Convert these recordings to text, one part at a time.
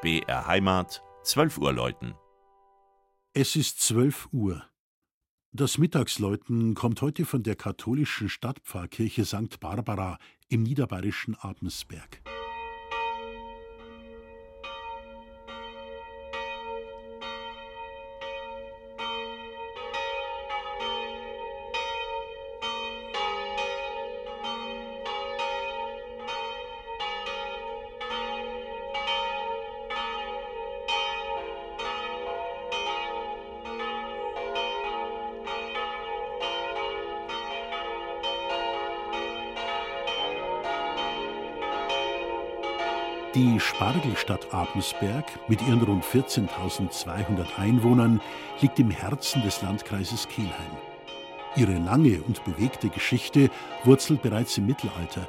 BR Heimat, 12 Uhr läuten. Es ist 12 Uhr. Das Mittagsläuten kommt heute von der katholischen Stadtpfarrkirche St. Barbara im niederbayerischen Abensberg. Die Spargelstadt Abensberg mit ihren rund 14.200 Einwohnern liegt im Herzen des Landkreises Kelheim. Ihre lange und bewegte Geschichte wurzelt bereits im Mittelalter.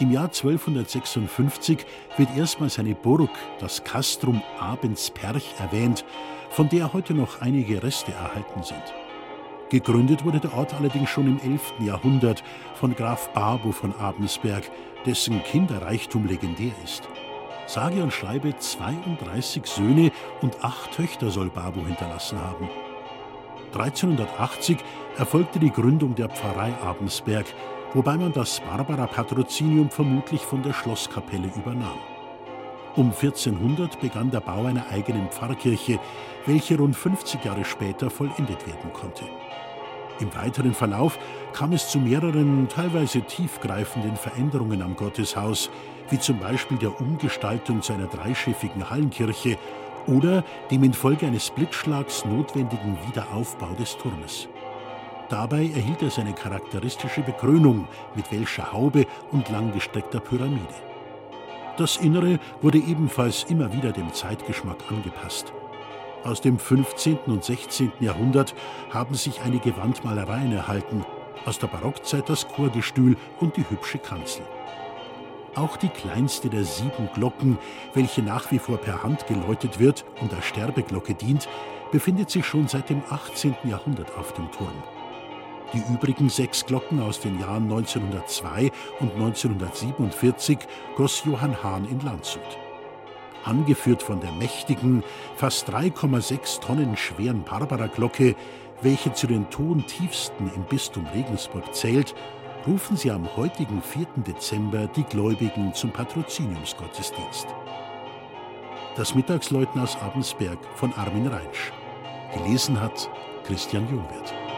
Im Jahr 1256 wird erstmals eine Burg, das Castrum Abensperch, erwähnt, von der heute noch einige Reste erhalten sind. Gegründet wurde der Ort allerdings schon im 11. Jahrhundert von Graf Babo von Abensberg, dessen Kinderreichtum legendär ist. Sage und schreibe 32 Söhne und acht Töchter soll Babo hinterlassen haben. 1380 erfolgte die Gründung der Pfarrei Abensberg, wobei man das Barbara-Patrozinium vermutlich von der Schlosskapelle übernahm. Um 1400 begann der Bau einer eigenen Pfarrkirche, welche rund 50 Jahre später vollendet werden konnte. Im weiteren Verlauf kam es zu mehreren, teilweise tiefgreifenden Veränderungen am Gotteshaus, wie zum Beispiel der Umgestaltung zu einer dreischiffigen Hallenkirche oder dem infolge eines Blitzschlags notwendigen Wiederaufbau des Turmes. Dabei erhielt er seine charakteristische Bekrönung mit welscher Haube und langgestreckter Pyramide. Das Innere wurde ebenfalls immer wieder dem Zeitgeschmack angepasst. Aus dem 15. und 16. Jahrhundert haben sich einige Wandmalereien erhalten, aus der Barockzeit das Chorgestühl und die hübsche Kanzel. Auch die kleinste der sieben Glocken, welche nach wie vor per Hand geläutet wird und als Sterbeglocke dient, befindet sich schon seit dem 18. Jahrhundert auf dem Turm. Die übrigen sechs Glocken aus den Jahren 1902 und 1947 goss Johann Hahn in Landshut angeführt von der mächtigen, fast 3,6 Tonnen schweren Barbara-Glocke, welche zu den tontiefsten im Bistum Regensburg zählt, rufen sie am heutigen 4. Dezember die Gläubigen zum Patroziniumsgottesdienst. Das Mittagsläuten aus Abensberg von Armin Reinsch. Gelesen hat Christian Jungwirth.